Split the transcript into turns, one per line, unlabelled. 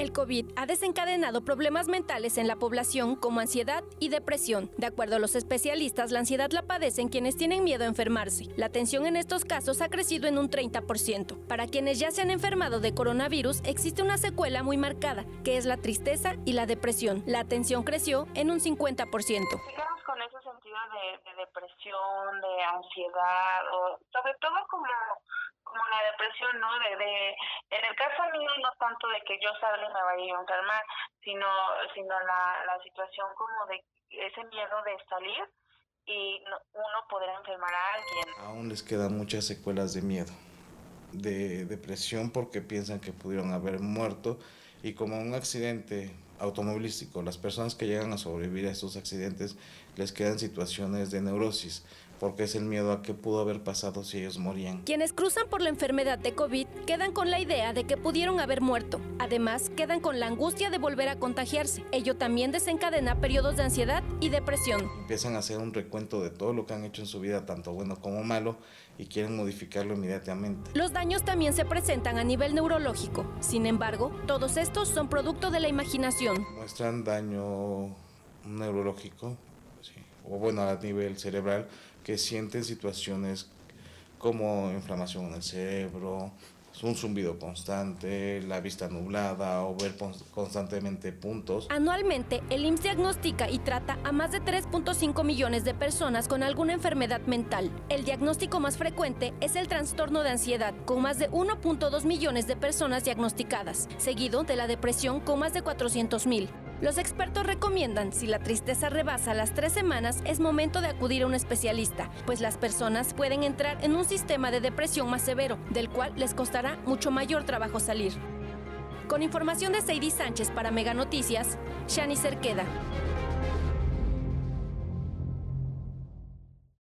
El COVID ha desencadenado problemas mentales en la población como ansiedad y depresión. De acuerdo a los especialistas, la ansiedad la padecen quienes tienen miedo a enfermarse. La tensión en estos casos ha crecido en un 30%. Para quienes ya se han enfermado de coronavirus, existe una secuela muy marcada, que es la tristeza y la depresión. La tensión creció en un 50%.
con ese sentido de, depresión, de ansiedad, o sobre todo como ¿no? De, de, en el caso mío no tanto de que yo salga y me vaya a enfermar, sino, sino la, la situación como de ese miedo de salir y uno poder enfermar a alguien.
Aún les quedan muchas secuelas de miedo, de depresión porque piensan que pudieron haber muerto y como un accidente automovilístico, las personas que llegan a sobrevivir a estos accidentes les quedan situaciones de neurosis, porque es el miedo a qué pudo haber pasado si ellos morían.
Quienes cruzan por la enfermedad de COVID quedan con la idea de que pudieron haber muerto. Además, quedan con la angustia de volver a contagiarse. Ello también desencadena periodos de ansiedad y depresión.
Empiezan a hacer un recuento de todo lo que han hecho en su vida, tanto bueno como malo, y quieren modificarlo inmediatamente.
Los daños también se presentan a nivel neurológico. Sin embargo, todos estos son producto de la imaginación.
Muestran daño neurológico, o bueno, a nivel cerebral, que sienten situaciones como inflamación en el cerebro, un zumbido constante, la vista nublada o ver constantemente puntos.
Anualmente, el IMSS diagnostica y trata a más de 3.5 millones de personas con alguna enfermedad mental. El diagnóstico más frecuente es el trastorno de ansiedad, con más de 1.2 millones de personas diagnosticadas, seguido de la depresión con más de 400 mil. Los expertos recomiendan, si la tristeza rebasa las tres semanas, es momento de acudir a un especialista, pues las personas pueden entrar en un sistema de depresión más severo, del cual les costará mucho mayor trabajo salir. Con información de Sadie Sánchez para Mega Noticias, Shani Cerqueda.